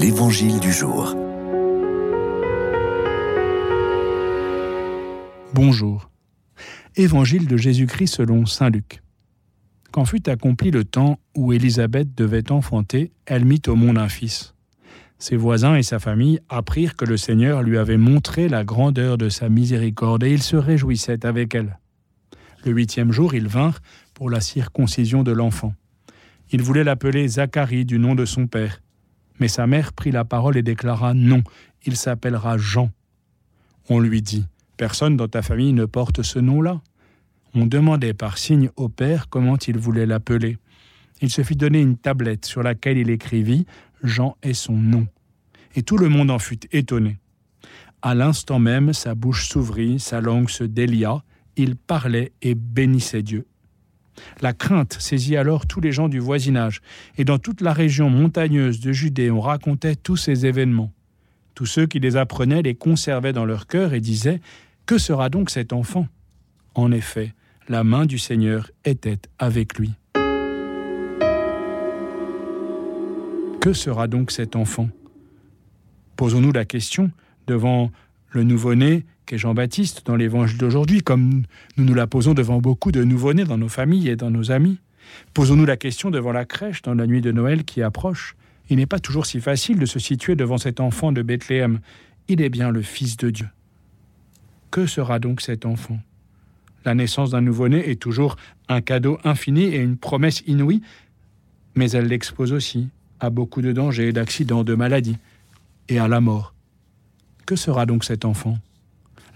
L'Évangile du jour. Bonjour. Évangile de Jésus-Christ selon Saint Luc. Quand fut accompli le temps où Élisabeth devait enfanter, elle mit au monde un fils. Ses voisins et sa famille apprirent que le Seigneur lui avait montré la grandeur de sa miséricorde et ils se réjouissaient avec elle. Le huitième jour, ils vinrent pour la circoncision de l'enfant. Ils voulaient l'appeler Zacharie du nom de son père. Mais sa mère prit la parole et déclara Non, il s'appellera Jean. On lui dit Personne dans ta famille ne porte ce nom-là. On demandait par signe au père comment il voulait l'appeler. Il se fit donner une tablette sur laquelle il écrivit Jean est son nom. Et tout le monde en fut étonné. À l'instant même, sa bouche s'ouvrit, sa langue se délia, il parlait et bénissait Dieu. La crainte saisit alors tous les gens du voisinage, et dans toute la région montagneuse de Judée on racontait tous ces événements. Tous ceux qui les apprenaient les conservaient dans leur cœur et disaient Que sera donc cet enfant? En effet, la main du Seigneur était avec lui. Que sera donc cet enfant? Posons-nous la question devant le nouveau-né qu'est Jean-Baptiste dans l'évangile d'aujourd'hui, comme nous nous la posons devant beaucoup de nouveau-nés dans nos familles et dans nos amis. Posons-nous la question devant la crèche dans la nuit de Noël qui approche. Il n'est pas toujours si facile de se situer devant cet enfant de Bethléem. Il est bien le Fils de Dieu. Que sera donc cet enfant? La naissance d'un nouveau-né est toujours un cadeau infini et une promesse inouïe, mais elle l'expose aussi à beaucoup de dangers, d'accidents, de maladies et à la mort. Que sera donc cet enfant?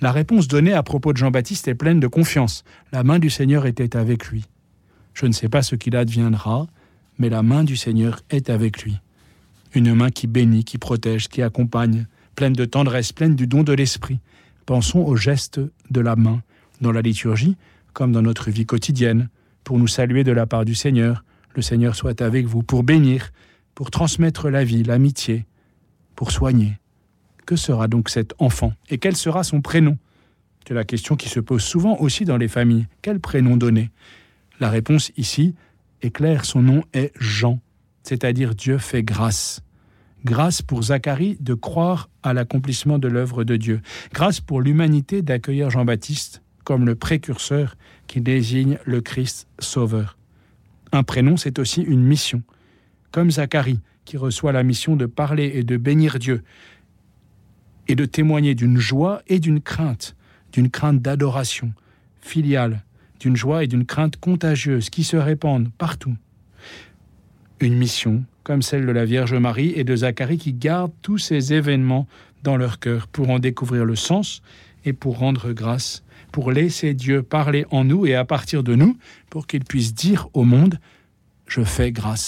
La réponse donnée à propos de Jean-Baptiste est pleine de confiance. La main du Seigneur était avec lui. Je ne sais pas ce qu'il adviendra, mais la main du Seigneur est avec lui. Une main qui bénit, qui protège, qui accompagne, pleine de tendresse, pleine du don de l'esprit. Pensons au geste de la main, dans la liturgie, comme dans notre vie quotidienne, pour nous saluer de la part du Seigneur. Le Seigneur soit avec vous, pour bénir, pour transmettre la vie, l'amitié, pour soigner. Que sera donc cet enfant Et quel sera son prénom? C'est la question qui se pose souvent aussi dans les familles. Quel prénom donner? La réponse ici est claire, son nom est Jean, c'est-à-dire Dieu fait grâce. Grâce pour Zacharie de croire à l'accomplissement de l'œuvre de Dieu. Grâce pour l'humanité d'accueillir Jean-Baptiste comme le précurseur qui désigne le Christ sauveur. Un prénom, c'est aussi une mission. Comme Zacharie, qui reçoit la mission de parler et de bénir Dieu, et de témoigner d'une joie et d'une crainte, d'une crainte d'adoration filiale, d'une joie et d'une crainte contagieuse qui se répandent partout. Une mission comme celle de la Vierge Marie et de Zacharie qui gardent tous ces événements dans leur cœur pour en découvrir le sens et pour rendre grâce, pour laisser Dieu parler en nous et à partir de nous, pour qu'il puisse dire au monde, je fais grâce.